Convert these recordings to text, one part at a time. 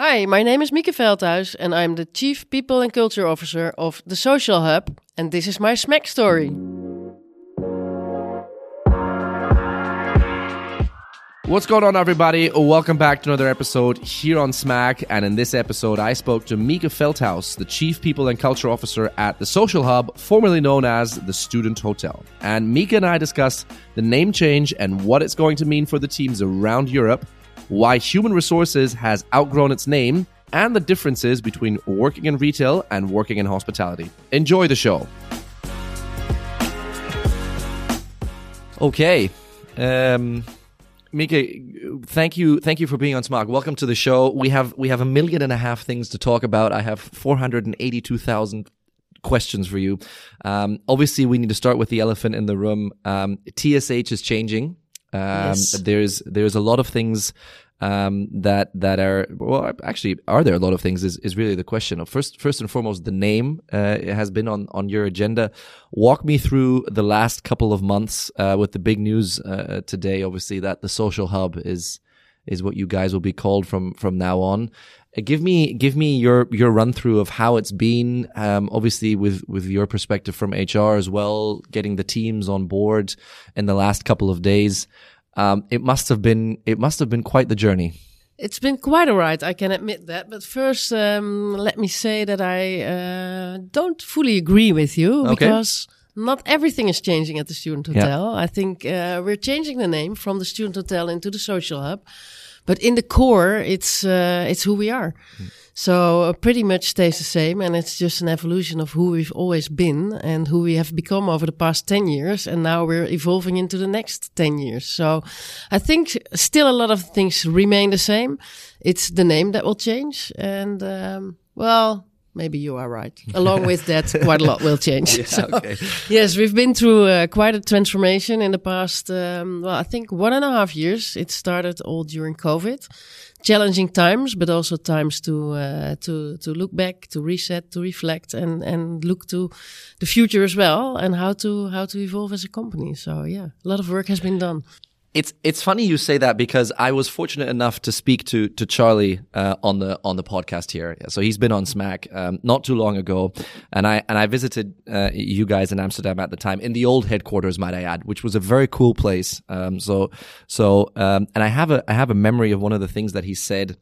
Hi, my name is Mieke Veldhuis and I'm the Chief People and Culture Officer of the Social Hub and this is my smack story. What's going on, everybody? Welcome back to another episode here on Smack. And in this episode, I spoke to Mieke Veldhuis, the Chief People and Culture Officer at the Social Hub, formerly known as the Student Hotel. And Mika and I discussed the name change and what it's going to mean for the teams around Europe why human resources has outgrown its name, and the differences between working in retail and working in hospitality. Enjoy the show. Okay. Um, Mieke, thank you, thank you for being on Smack. Welcome to the show. We have we have a million and a half things to talk about. I have four hundred and eighty-two thousand questions for you. Um, obviously, we need to start with the elephant in the room. Um, TSH is changing. Um, yes. There's there's a lot of things um, that that are well actually are there a lot of things is, is really the question of first first and foremost the name uh, has been on on your agenda walk me through the last couple of months uh, with the big news uh, today obviously that the social hub is is what you guys will be called from from now on uh, give me give me your your run through of how it's been um, obviously with with your perspective from HR as well getting the teams on board in the last couple of days um, it must have been it must have been quite the journey. It's been quite alright, I can admit that. But first, um, let me say that I uh, don't fully agree with you okay. because not everything is changing at the student hotel. Yeah. I think uh, we're changing the name from the student hotel into the social hub, but in the core, it's uh, it's who we are. Mm. So uh, pretty much stays the same, and it's just an evolution of who we've always been and who we have become over the past ten years, and now we're evolving into the next ten years. So I think still a lot of things remain the same. It's the name that will change, and um, well, maybe you are right. Along with that, quite a lot will change. yeah, so, okay. Yes, we've been through uh, quite a transformation in the past, um, well, I think one and a half years. It started all during COVID challenging times, but also times to uh, to to look back, to reset, to reflect, and and look to the future as well, and how to how to evolve as a company. So yeah, a lot of work has been done. It's it's funny you say that because I was fortunate enough to speak to to Charlie uh, on the on the podcast here. So he's been on Smack um, not too long ago, and I and I visited uh, you guys in Amsterdam at the time in the old headquarters, might I add, which was a very cool place. Um, so so um, and I have a I have a memory of one of the things that he said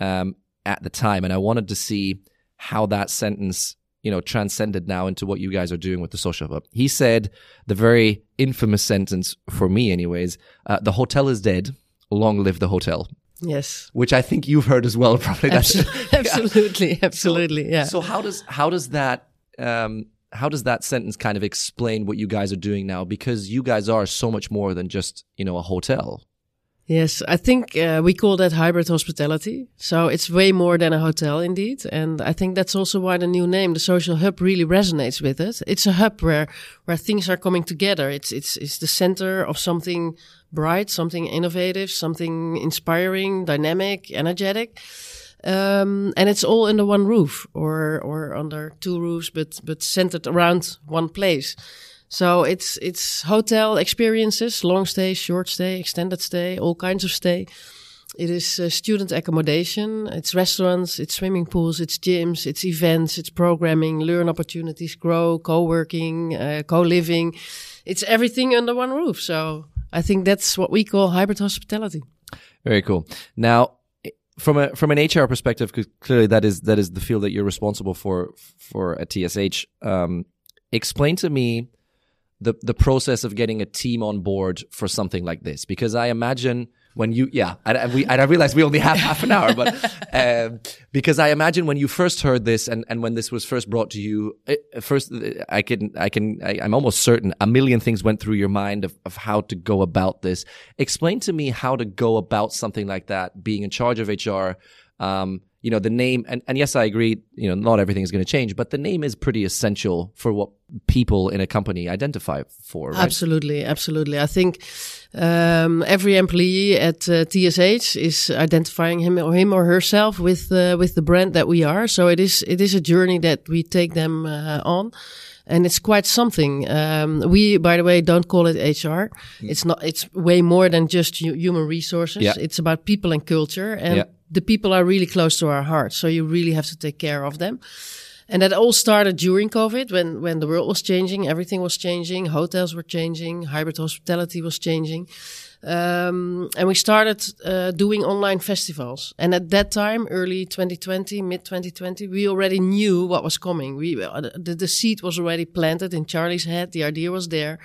um, at the time, and I wanted to see how that sentence you know, transcended now into what you guys are doing with the social hub. He said the very infamous sentence for me, anyways, uh, the hotel is dead. Long live the hotel. Yes. Which I think you've heard as well, probably. Absolutely. absolutely. Absolutely. So, yeah. So how does, how does that, um, how does that sentence kind of explain what you guys are doing now? Because you guys are so much more than just, you know, a hotel. Yes, I think uh, we call that hybrid hospitality. So it's way more than a hotel indeed. And I think that's also why the new name, the social hub really resonates with it. It's a hub where, where things are coming together. It's, it's, it's the center of something bright, something innovative, something inspiring, dynamic, energetic. Um, and it's all under one roof or, or under two roofs, but, but centered around one place. So it's it's hotel experiences, long stay, short stay, extended stay, all kinds of stay. It is uh, student accommodation. It's restaurants, it's swimming pools, it's gyms, it's events, it's programming, learn opportunities, grow, co-working, uh, co-living. It's everything under one roof. So I think that's what we call hybrid hospitality. Very cool. Now, from a from an HR perspective, because clearly that is that is the field that you're responsible for for at TSH. Um, explain to me the the process of getting a team on board for something like this. Because I imagine when you yeah and we and I realize we only have half an hour but um, because I imagine when you first heard this and and when this was first brought to you it, first I can I can I, am almost certain a million things went through your mind of of how to go about this. Explain to me how to go about something like that being in charge of HR um, you know the name and, and yes i agree you know not everything is going to change but the name is pretty essential for what people in a company identify for right? absolutely absolutely i think um, every employee at uh, tsh is identifying him or him or herself with uh, with the brand that we are so it is it is a journey that we take them uh, on and it's quite something. Um, we, by the way, don't call it HR. Mm. It's not. It's way more than just human resources. Yeah. It's about people and culture, and yeah the people are really close to our hearts. So you really have to take care of them. And that all started during COVID when, when the world was changing, everything was changing, hotels were changing, hybrid hospitality was changing. Um, and we started uh, doing online festivals. And at that time, early 2020, mid 2020, we already knew what was coming. We uh, the, the seed was already planted in Charlie's head. The idea was there,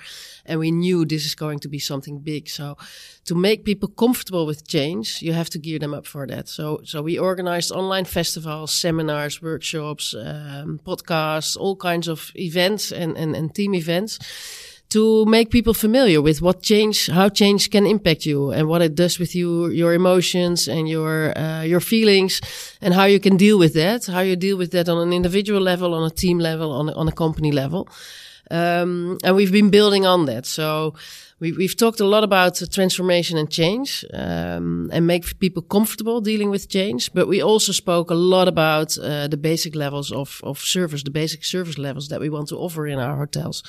and we knew this is going to be something big. So, to make people comfortable with change, you have to gear them up for that. So, so we organized online festivals, seminars, workshops, um, podcasts, all kinds of events and, and, and team events to make people familiar with what change, how change can impact you and what it does with you, your emotions and your, uh, your feelings and how you can deal with that, how you deal with that on an individual level, on a team level, on a, on a company level. Um, and we've been building on that. So, we, we've talked a lot about transformation and change um, and make people comfortable dealing with change. But we also spoke a lot about uh, the basic levels of, of service, the basic service levels that we want to offer in our hotels.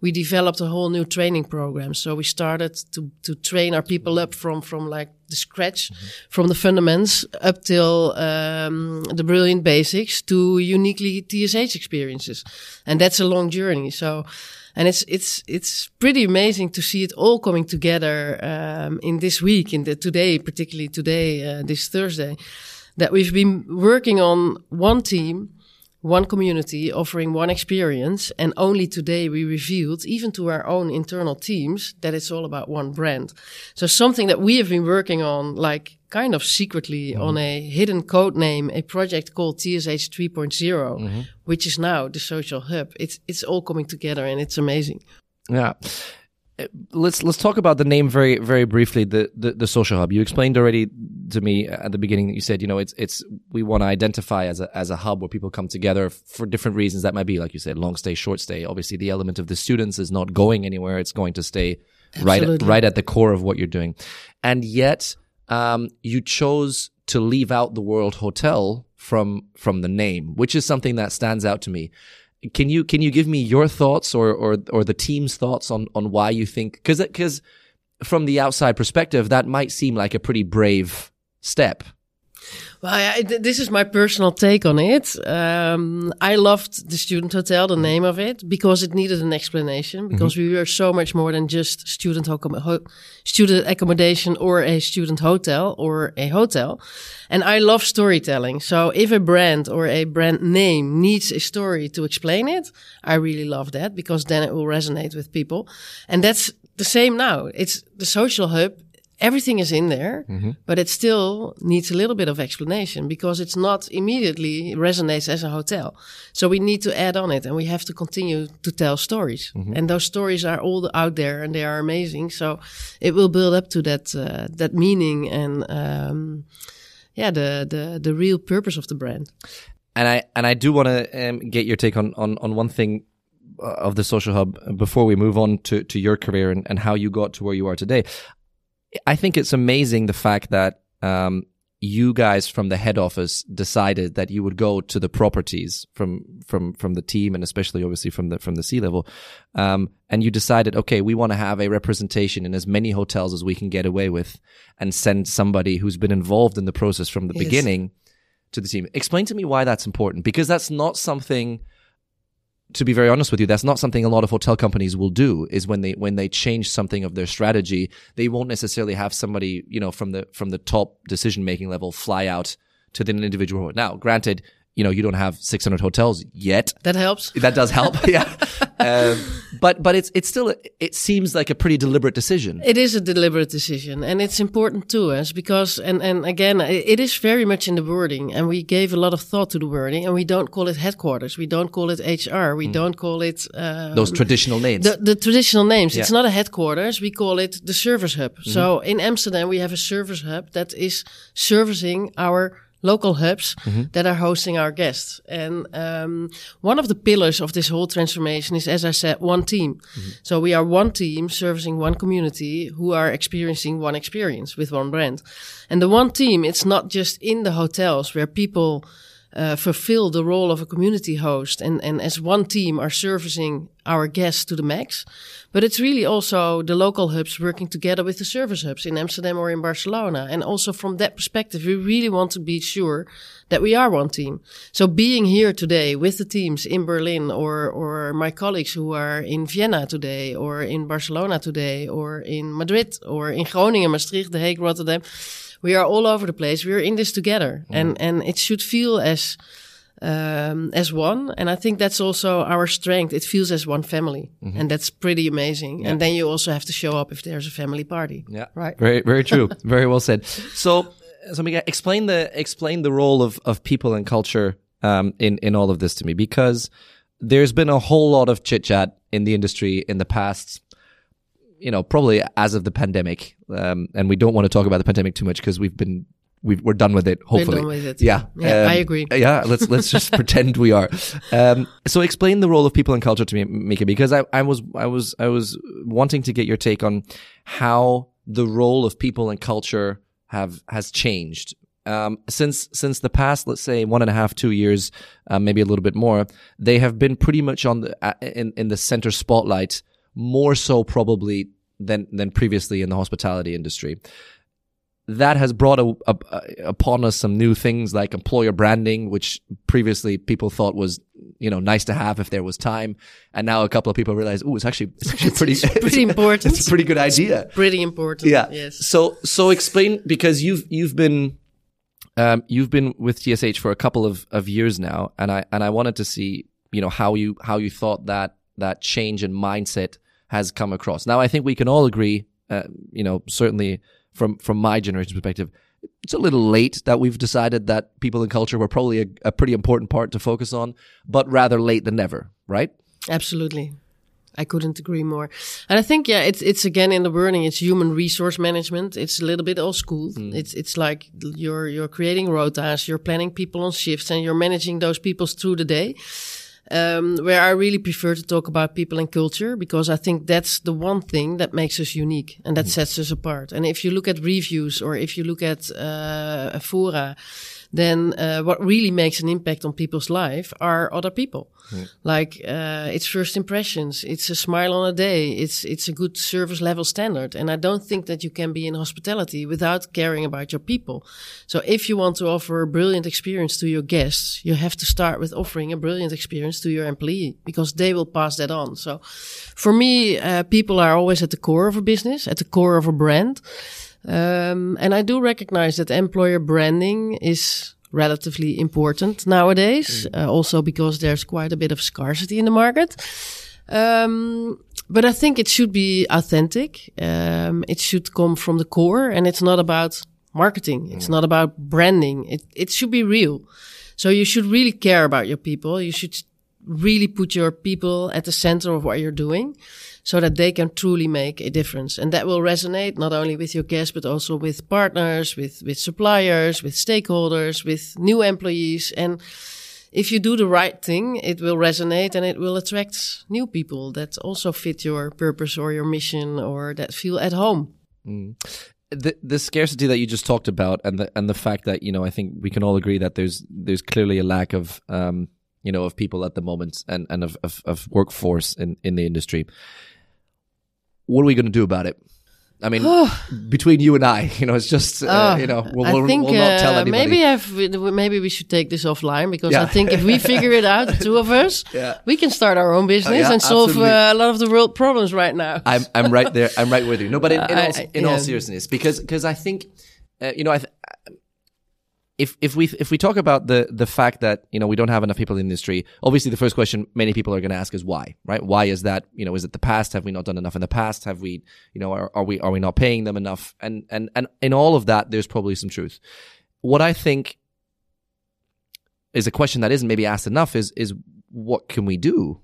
We developed a whole new training program. So we started to, to train our people up from, from like the scratch, mm-hmm. from the fundamentals up till um, the brilliant basics to uniquely TSH experiences. And that's a long journey. So and it's it's it's pretty amazing to see it all coming together um, in this week, in the today, particularly today, uh, this Thursday, that we've been working on one team, one community, offering one experience, and only today we revealed, even to our own internal teams, that it's all about one brand. So something that we have been working on, like kind of secretly mm-hmm. on a hidden code name, a project called TSH 3 mm-hmm. which is now the social hub. It's it's all coming together and it's amazing. Yeah. Uh, let's let's talk about the name very very briefly. The, the the social hub. You explained already to me at the beginning that you said you know it's it's we want to identify as a as a hub where people come together for different reasons. That might be like you said, long stay, short stay. Obviously, the element of the students is not going anywhere. It's going to stay Absolutely. right right at the core of what you're doing, and yet um, you chose to leave out the World Hotel from from the name, which is something that stands out to me. Can you can you give me your thoughts or or or the team's thoughts on on why you think because because from the outside perspective that might seem like a pretty brave step well, I, this is my personal take on it. Um, I loved the student hotel, the name of it, because it needed an explanation. Because mm -hmm. we were so much more than just student ho student accommodation or a student hotel or a hotel. And I love storytelling. So if a brand or a brand name needs a story to explain it, I really love that because then it will resonate with people. And that's the same now. It's the social hub everything is in there, mm-hmm. but it still needs a little bit of explanation because it's not immediately resonates as a hotel. So we need to add on it and we have to continue to tell stories. Mm-hmm. And those stories are all out there and they are amazing. So it will build up to that, uh, that meaning and, um, yeah, the, the, the real purpose of the brand. And I, and I do want to um, get your take on, on, on one thing uh, of the social hub before we move on to, to your career and, and how you got to where you are today. I think it's amazing the fact that um, you guys from the head office decided that you would go to the properties from from from the team and especially obviously from the from the C level, um, and you decided, okay, we want to have a representation in as many hotels as we can get away with, and send somebody who's been involved in the process from the yes. beginning to the team. Explain to me why that's important because that's not something to be very honest with you, that's not something a lot of hotel companies will do. Is when they when they change something of their strategy, they won't necessarily have somebody you know from the from the top decision making level fly out to the individual. Now, granted, you know you don't have 600 hotels yet. That helps. That does help. yeah. Um, but but it's it's still it seems like a pretty deliberate decision. It is a deliberate decision, and it's important to us because and and again it is very much in the wording, and we gave a lot of thought to the wording, and we don't call it headquarters, we don't call it HR, we mm. don't call it um, those traditional names. The, the traditional names. Yeah. It's not a headquarters. We call it the service hub. Mm -hmm. So in Amsterdam we have a service hub that is servicing our local hubs mm-hmm. that are hosting our guests. And um, one of the pillars of this whole transformation is, as I said, one team. Mm-hmm. So we are one team servicing one community who are experiencing one experience with one brand. And the one team, it's not just in the hotels where people uh, fulfill the role of a community host and, and as one team are servicing our guests to the max. But it's really also the local hubs working together with the service hubs in Amsterdam or in Barcelona. And also from that perspective, we really want to be sure that we are one team. So being here today with the teams in Berlin or, or my colleagues who are in Vienna today or in Barcelona today or in Madrid or in Groningen, Maastricht, The Hague, Rotterdam, we are all over the place. We are in this together mm. and, and it should feel as, um, as one. And I think that's also our strength. It feels as one family mm -hmm. and that's pretty amazing. Yeah. And then you also have to show up if there's a family party. Yeah. Right. Very, very true. very well said. So, so Mieke, explain the, explain the role of, of people and culture, um, in, in all of this to me because there's been a whole lot of chit chat in the industry in the past you know, probably as of the pandemic, um, and we don't want to talk about the pandemic too much because we've been we are done with it. Hopefully, with it. yeah, yeah um, I agree. Yeah, let's let's just pretend we are. Um, so explain the role of people and culture to me, Mieke, because I, I was I was I was wanting to get your take on how the role of people and culture have has changed um, since since the past, let's say one and a half, two years, uh, maybe a little bit more, they have been pretty much on the uh, in in the center spotlight more so probably than than previously in the hospitality industry. That has brought a, a, a, upon us some new things like employer branding, which previously people thought was, you know, nice to have if there was time, and now a couple of people realize, oh, it's actually it's actually pretty it's pretty important. It's a pretty good idea. It's pretty important. Yeah. Yes. So so explain because you've you've been um, you've been with TSH for a couple of, of years now, and I and I wanted to see you know how you how you thought that that change in mindset has come across. Now, I think we can all agree, uh, you know, certainly from from my generation's perspective, it's a little late that we've decided that people and culture were probably a, a pretty important part to focus on, but rather late than never, right? Absolutely. I couldn't agree more. And I think, yeah, it's, it's again in the wording, it's human resource management. It's a little bit old school. Mm. It's, it's like you're, you're creating rotas, you're planning people on shifts and you're managing those people through the day um, where I really prefer to talk about people and culture because I think that's the one thing that makes us unique and that mm. sets us apart. And if you look at reviews or if you look at uh, fora, then uh, what really makes an impact on people's life are other people. Mm. Like uh, it's first impressions, it's a smile on a day, it's it's a good service level standard, and I don't think that you can be in hospitality without caring about your people. So if you want to offer a brilliant experience to your guests, you have to start with offering a brilliant experience to your employee because they will pass that on. So for me, uh, people are always at the core of a business, at the core of a brand. Um, and I do recognize that employer branding is relatively important nowadays, mm. uh, also because there's quite a bit of scarcity in the market. Um, but I think it should be authentic. Um, it should come from the core and it's not about marketing. It's mm. not about branding. It, it should be real. So you should really care about your people. You should really put your people at the center of what you're doing so that they can truly make a difference. And that will resonate not only with your guests, but also with partners, with, with suppliers, with stakeholders, with new employees. And if you do the right thing, it will resonate and it will attract new people that also fit your purpose or your mission or that feel at home. Mm. The the scarcity that you just talked about and the and the fact that you know I think we can all agree that there's there's clearly a lack of um you know of people at the moment and and of of, of workforce in in the industry what are we going to do about it? I mean, between you and I, you know, it's just, uh, oh, you know, we'll, we'll, think, we'll not tell uh, anybody. Maybe I've, maybe we should take this offline because yeah. I think if we figure it out, the two of us, yeah. we can start our own business oh, yeah, and solve uh, a lot of the world problems right now. I'm, I'm right there. I'm right with you. No, but in, in, all, in all seriousness, because, because I think, uh, you know, I, th- if if we if we talk about the the fact that you know we don't have enough people in the industry, obviously the first question many people are going to ask is why, right? Why is that? You know, is it the past? Have we not done enough in the past? Have we, you know, are, are we are we not paying them enough? And and and in all of that, there's probably some truth. What I think is a question that isn't maybe asked enough is is what can we do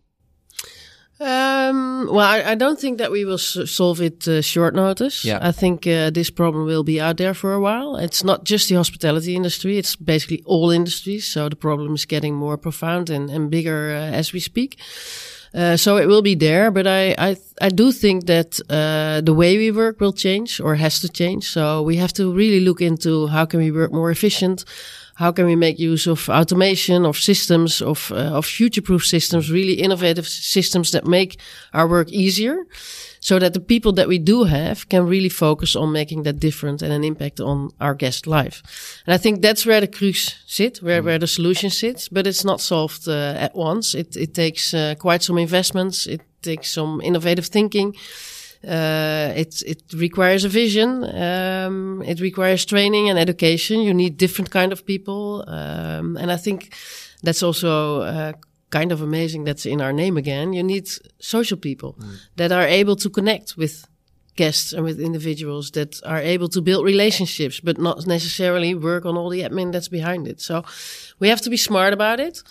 um, well, I, I, don't think that we will solve it uh, short notice. Yeah. I think uh, this problem will be out there for a while. It's not just the hospitality industry; it's basically all industries. So the problem is getting more profound and, and bigger uh, as we speak. Uh, so it will be there, but I I, I do think that uh, the way we work will change or has to change. So we have to really look into how can we work more efficient how can we make use of automation, of systems, of, uh, of future-proof systems, really innovative systems that make our work easier so that the people that we do have can really focus on making that different and an impact on our guest life. And I think that's where the crux sit, where, where the solution sits, but it's not solved uh, at once. It, it takes uh, quite some investments. It takes some innovative thinking. Uh, it it requires a vision. Um, it requires training and education. You need different kind of people, um, and I think that's also uh, kind of amazing. That's in our name again. You need social people mm. that are able to connect with guests and with individuals that are able to build relationships, but not necessarily work on all the admin that's behind it. So we have to be smart about it.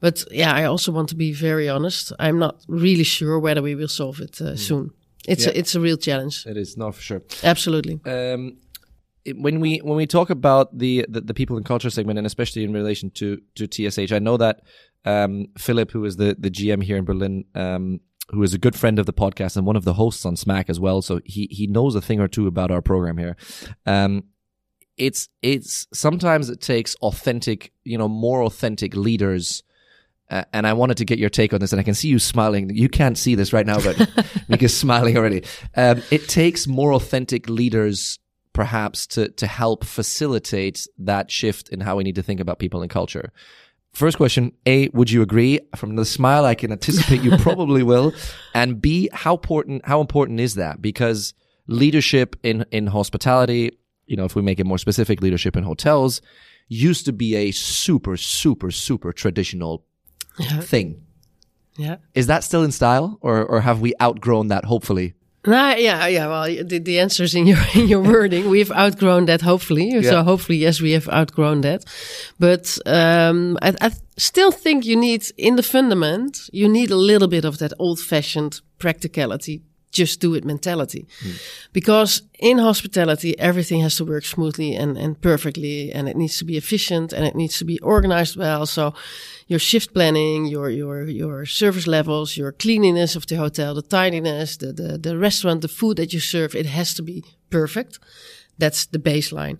But yeah, I also want to be very honest. I'm not really sure whether we will solve it uh, mm. soon. It's yeah. a, it's a real challenge. It is, no, for sure. Absolutely. Um, when we when we talk about the, the, the people and culture segment, and especially in relation to to TSH, I know that um, Philip, who is the the GM here in Berlin, um, who is a good friend of the podcast and one of the hosts on Smack as well, so he he knows a thing or two about our program here. Um, it's it's sometimes it takes authentic, you know, more authentic leaders uh, and I wanted to get your take on this, and I can see you smiling. You can't see this right now, but Mieke's smiling already. Um, it takes more authentic leaders, perhaps, to to help facilitate that shift in how we need to think about people and culture. First question: A, would you agree? From the smile, I can anticipate you probably will. And B, how important how important is that? Because leadership in in hospitality, you know, if we make it more specific, leadership in hotels used to be a super super super traditional yeah. thing. Yeah. Is that still in style or, or have we outgrown that hopefully? Nah, yeah, yeah. Well, the, the answer is in your in your wording. We've outgrown that, hopefully. Yeah. So hopefully, yes, we have outgrown that. But um, I, I still think you need, in the fundament, you need a little bit of that old-fashioned practicality just do it mentality. Mm. Because in hospitality, everything has to work smoothly and, and perfectly and it needs to be efficient and it needs to be organized well. So your shift planning, your, your, your service levels, your cleanliness of the hotel, the tidiness, the, the, the restaurant, the food that you serve, it has to be perfect. That's the baseline.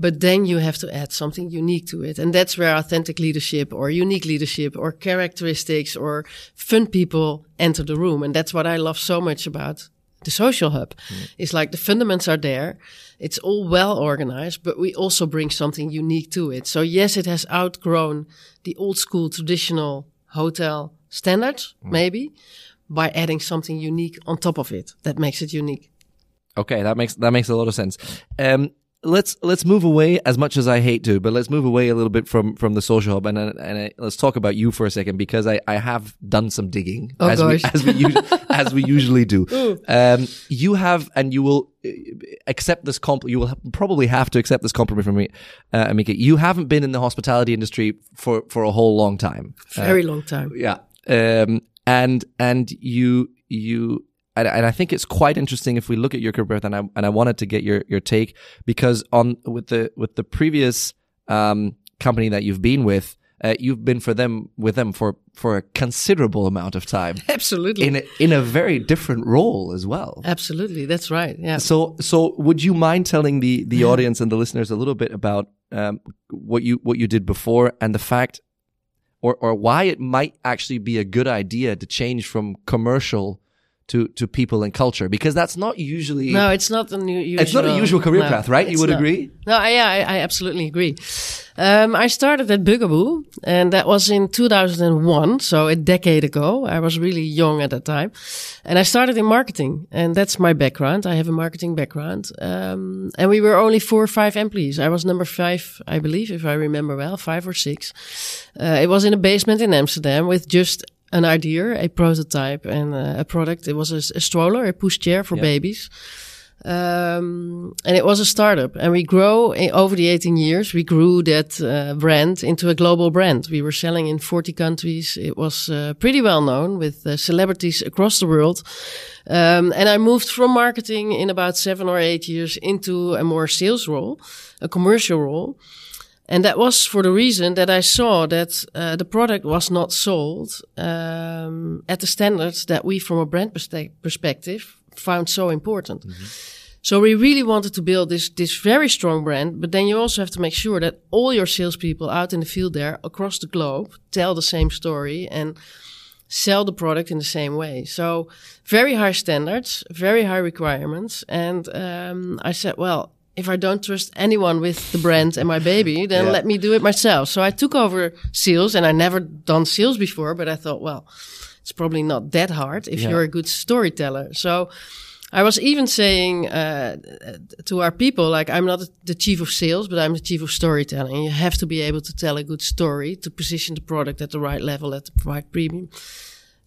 But then you have to add something unique to it. And that's where authentic leadership or unique leadership or characteristics or fun people enter the room. And that's what I love so much about the social hub. Mm. It's like the fundamentals are there. It's all well organized, but we also bring something unique to it. So yes, it has outgrown the old school traditional hotel standards, mm. maybe by adding something unique on top of it that makes it unique. Okay, that makes that makes a lot of sense. Um, let's let's move away as much as I hate to, but let's move away a little bit from from the social hub and and let's talk about you for a second because I I have done some digging oh, as gosh. we as we as we usually do. Um, you have and you will uh, accept this comp. You will probably have to accept this compliment from me, uh, Amika. You haven't been in the hospitality industry for for a whole long time. Very uh, long time. Yeah. Um, and and you you and, and I think it's quite interesting if we look at your career, path, and I and I wanted to get your your take because on with the with the previous um, company that you've been with, uh, you've been for them with them for for a considerable amount of time. Absolutely. In a, in a very different role as well. Absolutely, that's right. Yeah. So so would you mind telling the the audience and the listeners a little bit about um, what you what you did before and the fact or or why it might actually be a good idea to change from commercial to to people and culture because that's not usually no it's not a new usual, it's not a usual career no, path right? You would not. agree? No yeah I, I absolutely agree. Um, I started at Bugaboo and that was in 2001 so a decade ago. I was really young at that time. And I started in marketing and that's my background. I have a marketing background. Um, and we were only four or five employees. I was number five I believe if I remember well five or six. Uh, it was in a basement in Amsterdam with just an idea, a prototype, and a product. It was a, a, stroller, a push chair for babies. Um, and it was a startup and we grow in, over the 18 years. We grew that uh, brand into a global brand. We were selling in 40 countries. It was uh, pretty well known with uh, celebrities across the world. Um, and I moved from marketing in about seven or eight years into a more sales role, a commercial role. And that was for the reason that I saw that uh, the product was not sold um, at the standards that we, from a brand perspective, found so important. Mm-hmm. So we really wanted to build this, this very strong brand, but then you also have to make sure that all your salespeople out in the field there across the globe tell the same story and sell the product in the same way. So very high standards, very high requirements. And um, I said, well, if I don't trust anyone with the brand and my baby, then yeah. let me do it myself. So I took over sales and I never done sales before, but I thought, well, it's probably not that hard if yeah. you're a good storyteller. So I was even saying uh, to our people, like, I'm not the chief of sales, but I'm the chief of storytelling. You have to be able to tell a good story to position the product at the right level, at the right premium,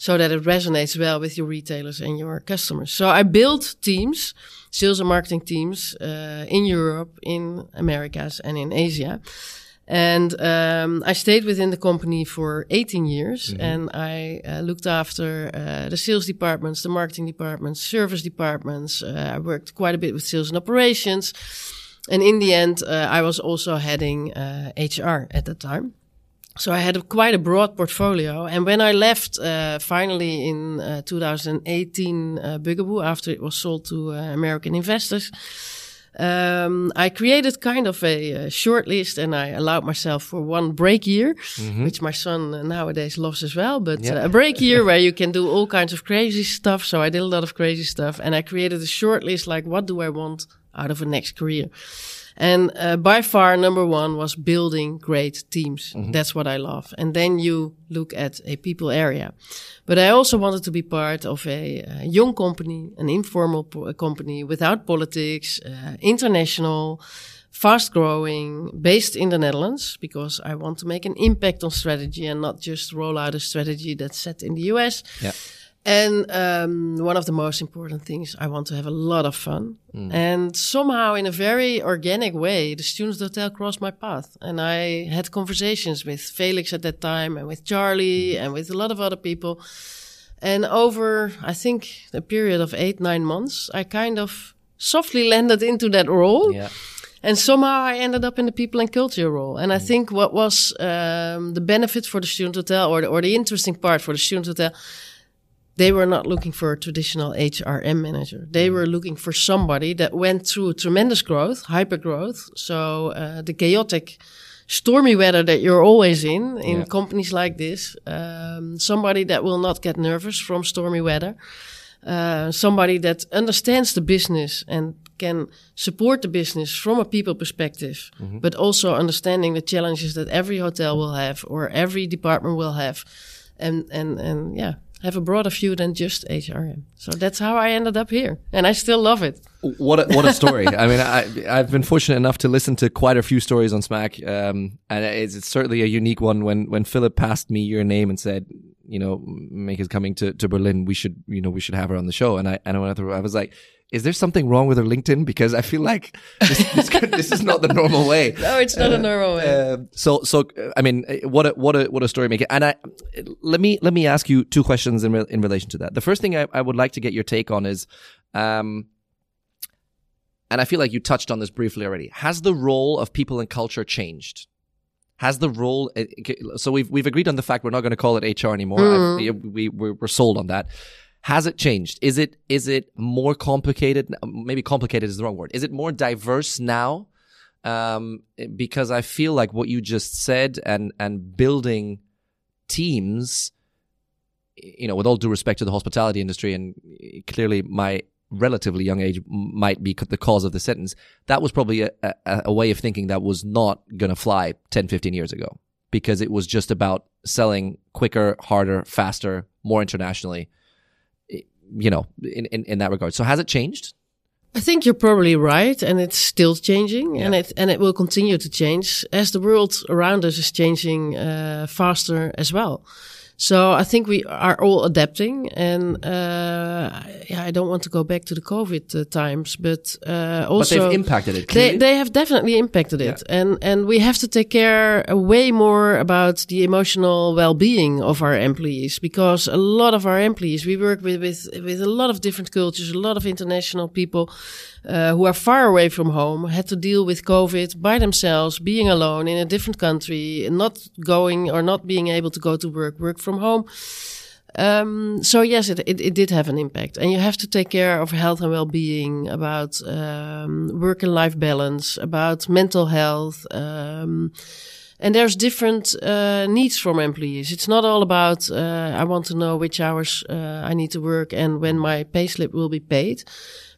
so that it resonates well with your retailers and your customers. So I built teams, sales and marketing teams, uh, in Europe, in Americas, and in Asia. And um, I stayed within the company for 18 years, mm-hmm. and I uh, looked after uh, the sales departments, the marketing departments, service departments. Uh, I worked quite a bit with sales and operations, and in the end, uh, I was also heading HR at the time. So I had a, quite a broad portfolio. And when I left, uh, finally in 2018, Bugaboo, after it was sold to American investors um, I created kind of a, a, short list and I allowed myself for one break year, mm-hmm. which my son nowadays loves as well. But yeah. uh, a break year where you can do all kinds of crazy stuff. So I did a lot of crazy stuff and I created a short list like, what do I want out of a next career? And uh, by far, number one was building great teams. Mm-hmm. That's what I love. And then you look at a people area. But I also wanted to be part of a, a young company, an informal po- company without politics, uh, international, fast growing, based in the Netherlands, because I want to make an impact on strategy and not just roll out a strategy that's set in the US. Yeah. And um, one of the most important things, I want to have a lot of fun. Mm. And somehow, in a very organic way, the Students Hotel crossed my path. And I had conversations with Felix at that time, and with Charlie, mm. and with a lot of other people. And over, I think, a period of eight, nine months, I kind of softly landed into that role. Yeah. And somehow I ended up in the people and culture role. And I mm. think what was um, the benefit for the Student Hotel, or the, or the interesting part for the Student Hotel, they were not looking for a traditional HRM manager. They mm. were looking for somebody that went through tremendous growth, hyper growth. So uh, the chaotic, stormy weather that you're always in in yeah. companies like this, um, somebody that will not get nervous from stormy weather, uh, somebody that understands the business and can support the business from a people perspective, mm-hmm. but also understanding the challenges that every hotel will have or every department will have, and and and yeah have a broader view than just HRM. So that's how I ended up here, and I still love it. What a, what a story! I mean, I I've been fortunate enough to listen to quite a few stories on Smack, um, and it's, it's, certainly a unique one. When when Philip passed me your name and said, you know, Mik is coming to, to Berlin, we should you know we should have her on the show, and I and I went through, I was like, is there something wrong with her LinkedIn? Because I feel like this, this, this is not the normal way. No, it's not uh, a normal way. Uh, so, so I mean, what a what a what a story maker. And I let me let me ask you two questions in re- in relation to that. The first thing I, I would like to get your take on is, um, and I feel like you touched on this briefly already. Has the role of people and culture changed? Has the role uh, so we've we've agreed on the fact we're not going to call it HR anymore. Mm. We we're, we're sold on that. Has it changed? Is it is it more complicated? Maybe complicated is the wrong word. Is it more diverse now? Um, because I feel like what you just said and and building teams, you know, with all due respect to the hospitality industry, and clearly my relatively young age might be the cause of the sentence. That was probably a, a, a way of thinking that was not going to fly 10, 15 years ago because it was just about selling quicker, harder, faster, more internationally you know, in, in, in that regard. So has it changed? I think you're probably right, and it's still changing, yeah. and it and it will continue to change as the world around us is changing uh, faster as well. So I think we are all adapting, and uh, yeah, I don't want to go back to the COVID uh, times, but uh, also but they've impacted it. They, they have definitely impacted it, yeah. and and we have to take care way more about the emotional well-being of our employees because a lot of our employees we work with with with a lot of different cultures, a lot of international people uh, who are far away from home had to deal with COVID by themselves, being alone in a different country, not going or not being able to go to work, work from home. Um, so yes, it, it, it, did have an impact, and you have to take care of health and well-being, about um, work and life balance, about mental health. Um, and there's different uh, needs from employees. It's not all about uh, I want to know which hours uh, I need to work and when my payslip will be paid,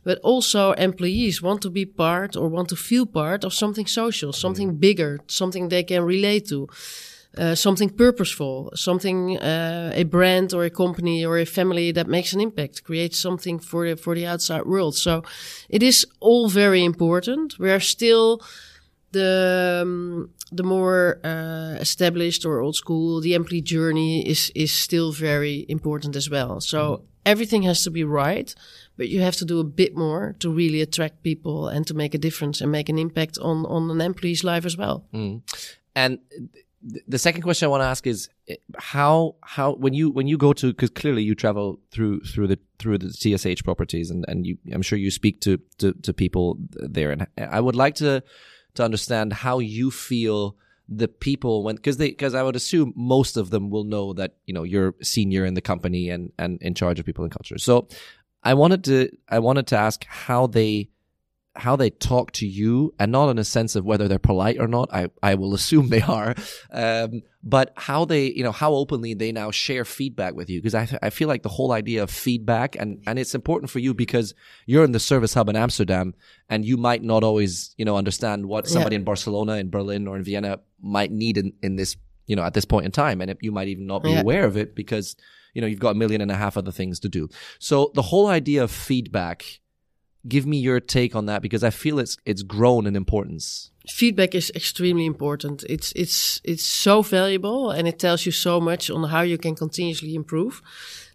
but also employees want to be part or want to feel part of something social, something mm. bigger, something they can relate to uh, something purposeful, something uh, a brand or a company or a family that makes an impact, creates something for the for the outside world. So it is all very important. We are still the um, the more uh, established or old school. The employee journey is is still very important as well. So mm. everything has to be right. But you have to do a bit more to really attract people and to make a difference and make an impact on, on an employee's life as well. Mm. And the second question I want to ask is eh, how how when you when you go to because clearly you travel through through the through the TSH properties and and you I'm sure you speak to to, to people there and I would like to to understand how you feel the people when because they because I would assume most of them will know that you know you're senior in the company and and in charge of people and culture so I wanted to I wanted to ask how they how they talk to you and not in a sense of whether they're polite or not. I, I will assume they are. Um, but how they, you know, how openly they now share feedback with you. Cause I, I feel like the whole idea of feedback and, and it's important for you because you're in the service hub in Amsterdam and you might not always, you know, understand what somebody yeah. in Barcelona, in Berlin or in Vienna might need in, in this, you know, at this point in time. And it, you might even not be yeah. aware of it because, you know, you've got a million and a half other things to do. So the whole idea of feedback, give me your take on that because I feel it's it's grown in importance. Feedback is extremely important. It's it's it's so valuable and it tells you so much on how you can continuously improve.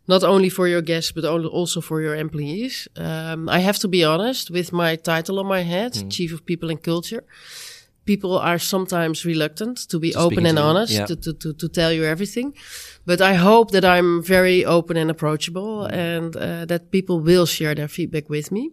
Not only for your guests, but also for your employees. Um, I have to be honest with my title on my head, mm. Chief of People and Culture. People are sometimes reluctant to be open and honest, yeah. to, to, to, to tell you everything. But I hope that I'm very open and approachable mm. and uh, that people will share their feedback with me.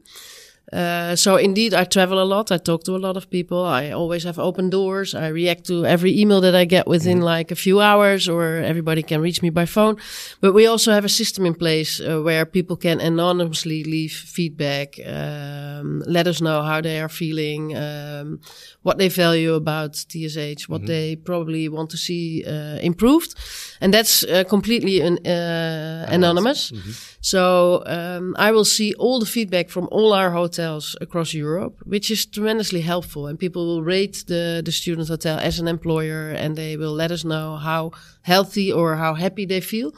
Uh, so indeed, I travel a lot. I talk to a lot of people. I always have open doors. I react to every email that I get within mm. like a few hours, or everybody can reach me by phone. But we also have a system in place uh, where people can anonymously leave feedback, um, let us know how they are feeling, um, what they value about TSH, what mm-hmm. they probably want to see uh, improved, and that's uh, completely an, uh, anonymous. Mm-hmm. So um, I will see all the feedback from all our hotels across Europe, which is tremendously helpful. And people will rate the the student hotel as an employer, and they will let us know how healthy or how happy they feel.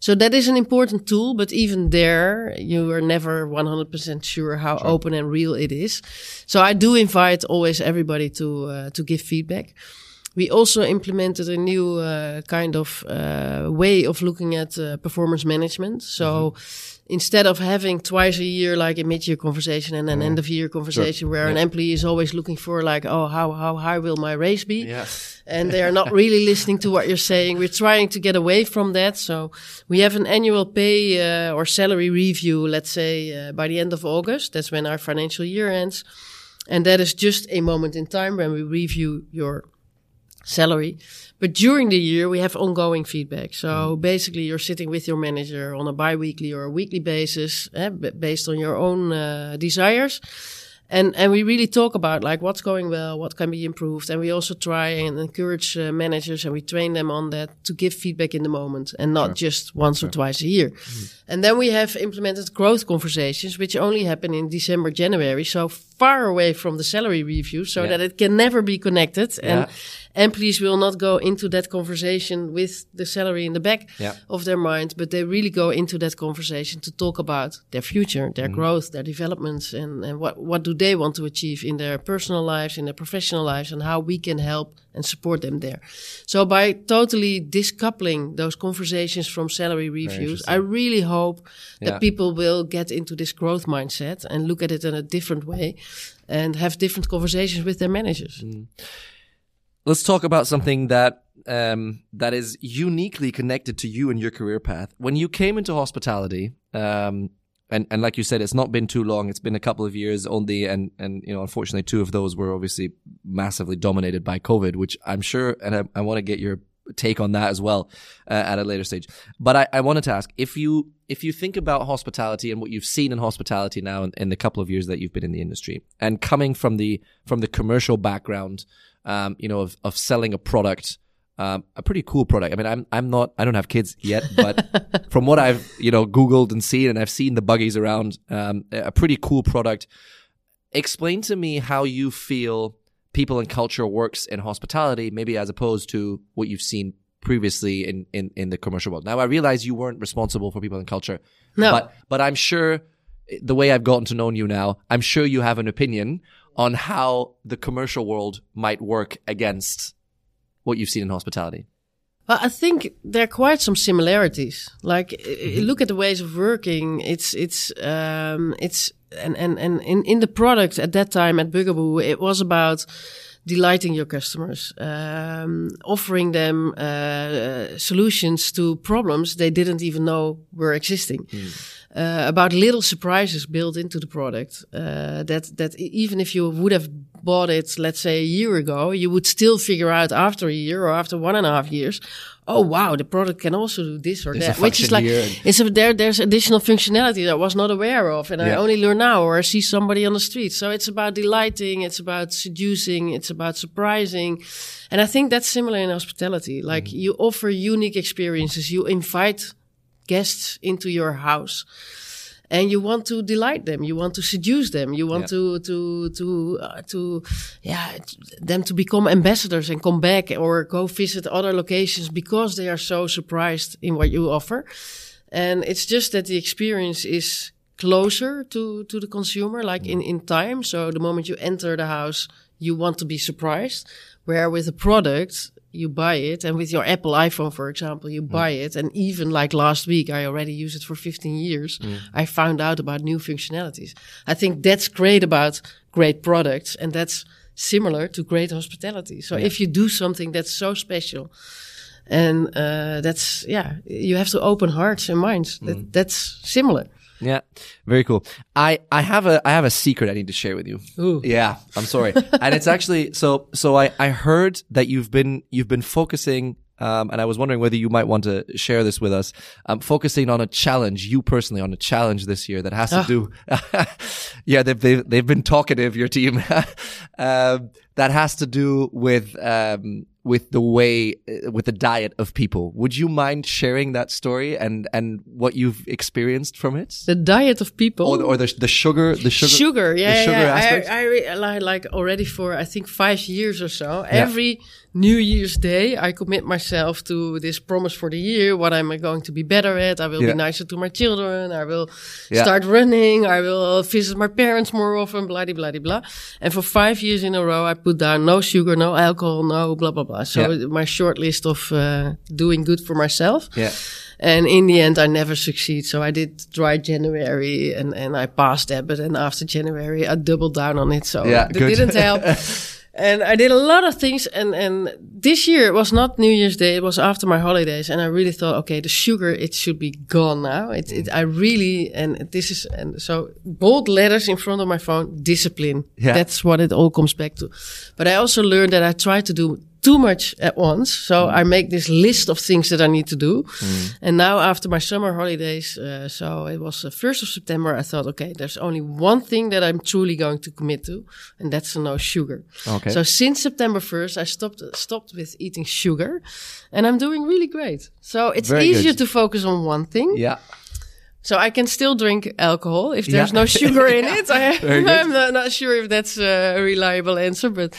So that is an important tool, but even there, you are never 100% sure how sure. open and real it is. So I do invite always everybody to, uh, to give feedback. We also implemented a new uh, kind of uh, way of looking at uh, performance management. So mm-hmm instead of having twice a year like a mid-year conversation and an mm. end of year conversation sure. where yeah. an employee is always looking for like oh how how high will my raise be yes. and they are not really listening to what you're saying we're trying to get away from that so we have an annual pay uh, or salary review let's say uh, by the end of august that's when our financial year ends and that is just a moment in time when we review your salary but during the year, we have ongoing feedback. So mm. basically, you're sitting with your manager on a bi-weekly or a weekly basis, eh, based on your own uh, desires and and we really talk about like what's going well, what can be improved, and we also try and encourage uh, managers and we train them on that to give feedback in the moment and not sure. just once sure. or twice a year. Mm. And then we have implemented growth conversations, which only happen in December, January, so far away from the salary review, so yeah. that it can never be connected. Yeah. And employees will not go into that conversation with the salary in the back yeah. of their mind, but they really go into that conversation to talk about their future, their mm. growth, their developments, and, and what, what do they want to achieve in their personal lives, in their professional lives, and how we can help and support them there. So by totally discoupling those conversations from salary reviews, I really hope that yeah. people will get into this growth mindset and look at it in a different way and have different conversations with their managers. Mm. Let's talk about something that um, that is uniquely connected to you and your career path. When you came into hospitality, um, and and like you said, it's not been too long. It's been a couple of years only, and and you know, unfortunately, two of those were obviously massively dominated by COVID, which I'm sure, and I, I want to get your take on that as well uh, at a later stage. But I, I wanted to ask if you if you think about hospitality and what you've seen in hospitality now in, in the couple of years that you've been in the industry, and coming from the from the commercial background, um, you know, of of selling a product. Um, a pretty cool product. I mean, I'm I'm not I don't have kids yet, but from what I've you know googled and seen, and I've seen the buggies around, um, a pretty cool product. Explain to me how you feel people and culture works in hospitality, maybe as opposed to what you've seen previously in, in, in the commercial world. Now I realize you weren't responsible for people and culture. No. But but I'm sure the way I've gotten to know you now, I'm sure you have an opinion on how the commercial world might work against what you've seen in hospitality. Well, I think there are quite some similarities. Like, mm-hmm. look at the ways of working. It's it's um, it's and and and in in the product at that time at Bugaboo, it was about delighting your customers, um, offering them uh, solutions to problems they didn't even know were existing. Mm. Uh, about little surprises built into the product uh, that that even if you would have bought it, let's say a year ago, you would still figure out after a year or after one and a half years, oh wow, the product can also do this or there's that, which is like it's a, there. There's additional functionality that I was not aware of, and yeah. I only learn now, or I see somebody on the street. So it's about delighting, it's about seducing, it's about surprising, and I think that's similar in hospitality. Like mm. you offer unique experiences, you invite guests into your house and you want to delight them. You want to seduce them. You want yeah. to to to uh, to yeah them to become ambassadors and come back or go visit other locations because they are so surprised in what you offer. And it's just that the experience is closer to to the consumer like in in time. So the moment you enter the house you want to be surprised. Where with a product you buy it and with your apple iphone for example you mm. buy it and even like last week i already use it for 15 years mm. i found out about new functionalities i think that's great about great products and that's similar to great hospitality so yeah. if you do something that's so special and uh, that's yeah you have to open hearts and minds that, mm. that's similar yeah, very cool. I I have a I have a secret I need to share with you. Ooh. Yeah, I'm sorry, and it's actually so so I I heard that you've been you've been focusing. Um, and I was wondering whether you might want to share this with us. Um, focusing on a challenge, you personally on a challenge this year that has to ah. do. yeah, they've, they've they've been talkative. Your team um, that has to do with um, with the way uh, with the diet of people. Would you mind sharing that story and and what you've experienced from it? The diet of people, or, or the the sugar, the sugar, sugar, yeah, the sugar yeah. Aspect? I, I like already for I think five years or so. Yeah. Every New Year's Day, I commit myself to this promise for the year. What am I going to be better at? I will yeah. be nicer to my children. I will yeah. start running. I will visit my parents more often. Blah blah blah blah. And for five years in a row, I put down no sugar, no alcohol, no blah blah blah. So yeah. my short list of uh, doing good for myself. Yeah. And in the end, I never succeed. So I did dry January and, and I passed that. But then after January, I doubled down on it. So it didn't help. and I did a lot of things. And, and this year it was not New Year's Day. It was after my holidays. And I really thought, okay, the sugar, it should be gone now. It, it mm. I really, and this is, and so bold letters in front of my phone, discipline. Yeah. That's what it all comes back to. But I also learned that I try to do too much at once. So mm. I make this list of things that I need to do. Mm. And now after my summer holidays, uh, so it was the 1st of September, I thought, okay, there's only one thing that I'm truly going to commit to, and that's no sugar. Okay. So since September 1st, I stopped, stopped with eating sugar and I'm doing really great. So it's Very easier good. to focus on one thing. Yeah. So I can still drink alcohol if there's yeah. no sugar in it. I, am not, not, sure if that's a reliable answer, but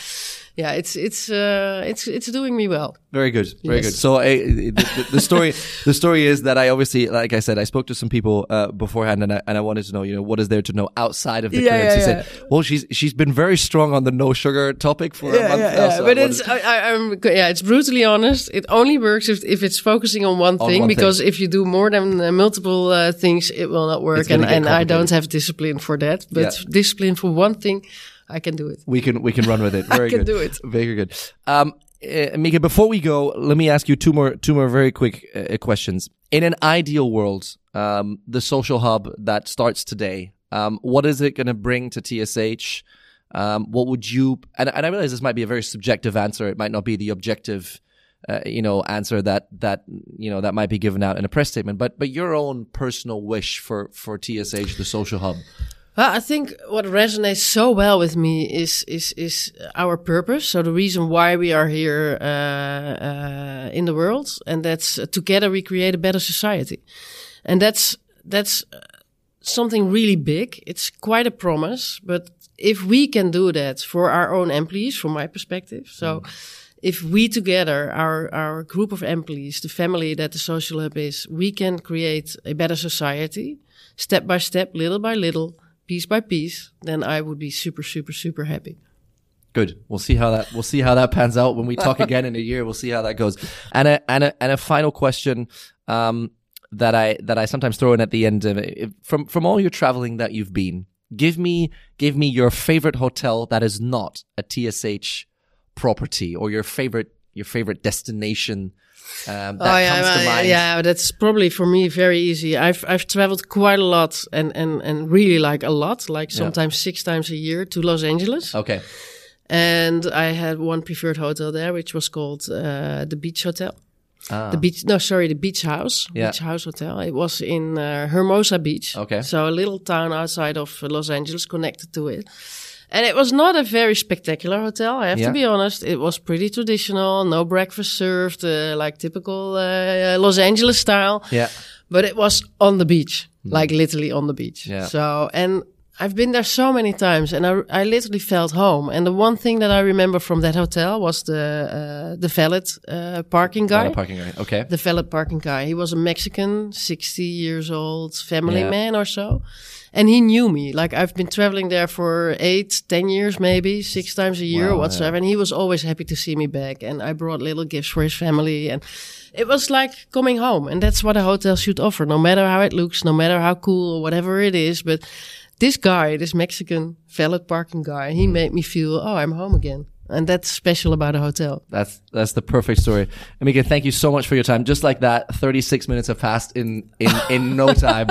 yeah, it's it's uh, it's it's doing me well. Very good, very yes. good. So uh, the, the, story the story is that I obviously, like I said, I spoke to some people uh, beforehand, and I, and I wanted to know, you know, what is there to know outside of the yeah, Yeah, yeah. said, well, she's she's been very strong on the no sugar topic for yeah, a month yeah, now. Yeah. So but it's I, am yeah, it's brutally honest. It only works if if it's focusing on one on thing, one because thing. if you do more than uh, multiple uh, things, it will not work, and and I don't have discipline for that. But discipline for one thing I can do it. We can we can run with it. Very I can good. do it. Very good. Um, uh, Mieke, before we go, let me ask you two more two more very quick uh, questions. In an ideal world, um, the social hub that starts today, um, what is it going to bring to TSH? Um, what would you? And, and, I realize this might be a very subjective answer. It might not be the objective uh, you know, answer that that you know that might be given out in a press statement. But but your own personal wish for for TSH, the social hub. Well, I think what resonates so well with me is is is our purpose. So the reason why we are here uh, uh, in the world, and that's uh, together we create a better society, and that's that's uh, something really big. It's quite a promise, but if we can do that for our own employees, from my perspective, so. Mm if we together, our, our group of employees, the family that the social hub is, we can create a better society step by step, little by little, piece by piece, then I would be super, super, super happy. Good. We'll see how that we'll see how that pans out when we talk again in a year. We'll see how that goes. And a and a and a final question um, that I that I sometimes throw in at the end of it. From from all your traveling that you've been, give me give me your favorite hotel that is not a TSH property or your favorite your favorite destination um, that oh, yeah, comes to mind? Yeah, that's probably for me very easy. I've I've traveled quite a lot and and and really like a lot, like sometimes yeah. six times a year to Los Angeles. Okay. And I had one preferred hotel there, which was called uh, the Beach Hotel. Ah. The beach, no, sorry, the Beach House, yeah. Beach House Hotel. It was in uh, Hermosa Beach. Okay. So a little town outside of Los Angeles connected to it. And it was not a very spectacular hotel. I have yeah. to be honest. It was pretty traditional. No breakfast served, uh, like typical uh, Los Angeles style. Yeah. But it was on the beach, mm. like literally on the beach. Yeah. So, and I've been there so many times and I, I literally felt home. And the one thing that I remember from that hotel was the, uh, the valet, uh, parking guy. Valet parking guy. Okay. The valet parking guy. He was a Mexican, 60 years old family yeah. man or so and he knew me. Like I've been traveling there for eight, ten years, maybe six times a year, wow, whatsoever. Yeah. And he was always happy to see me back. And I brought little gifts for his family, and it was like coming home. And that's what a hotel should offer, no matter how it looks, no matter how cool or whatever it is. But this guy, this Mexican valet parking guy, he mm. made me feel, oh, I'm home again and that's special about a hotel. That's that's the perfect story. Amika, thank you so much for your time. Just like that, 36 minutes have passed in in in no time.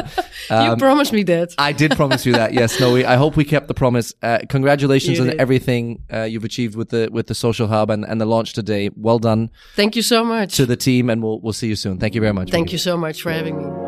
Um, you promised me that. I did promise you that. Yes, no. We, I hope we kept the promise. Uh, congratulations you on did. everything uh, you've achieved with the with the social hub and, and the launch today. Well done. Thank you so much to the team, and we'll we'll see you soon. Thank you very much. Thank you so much for having me.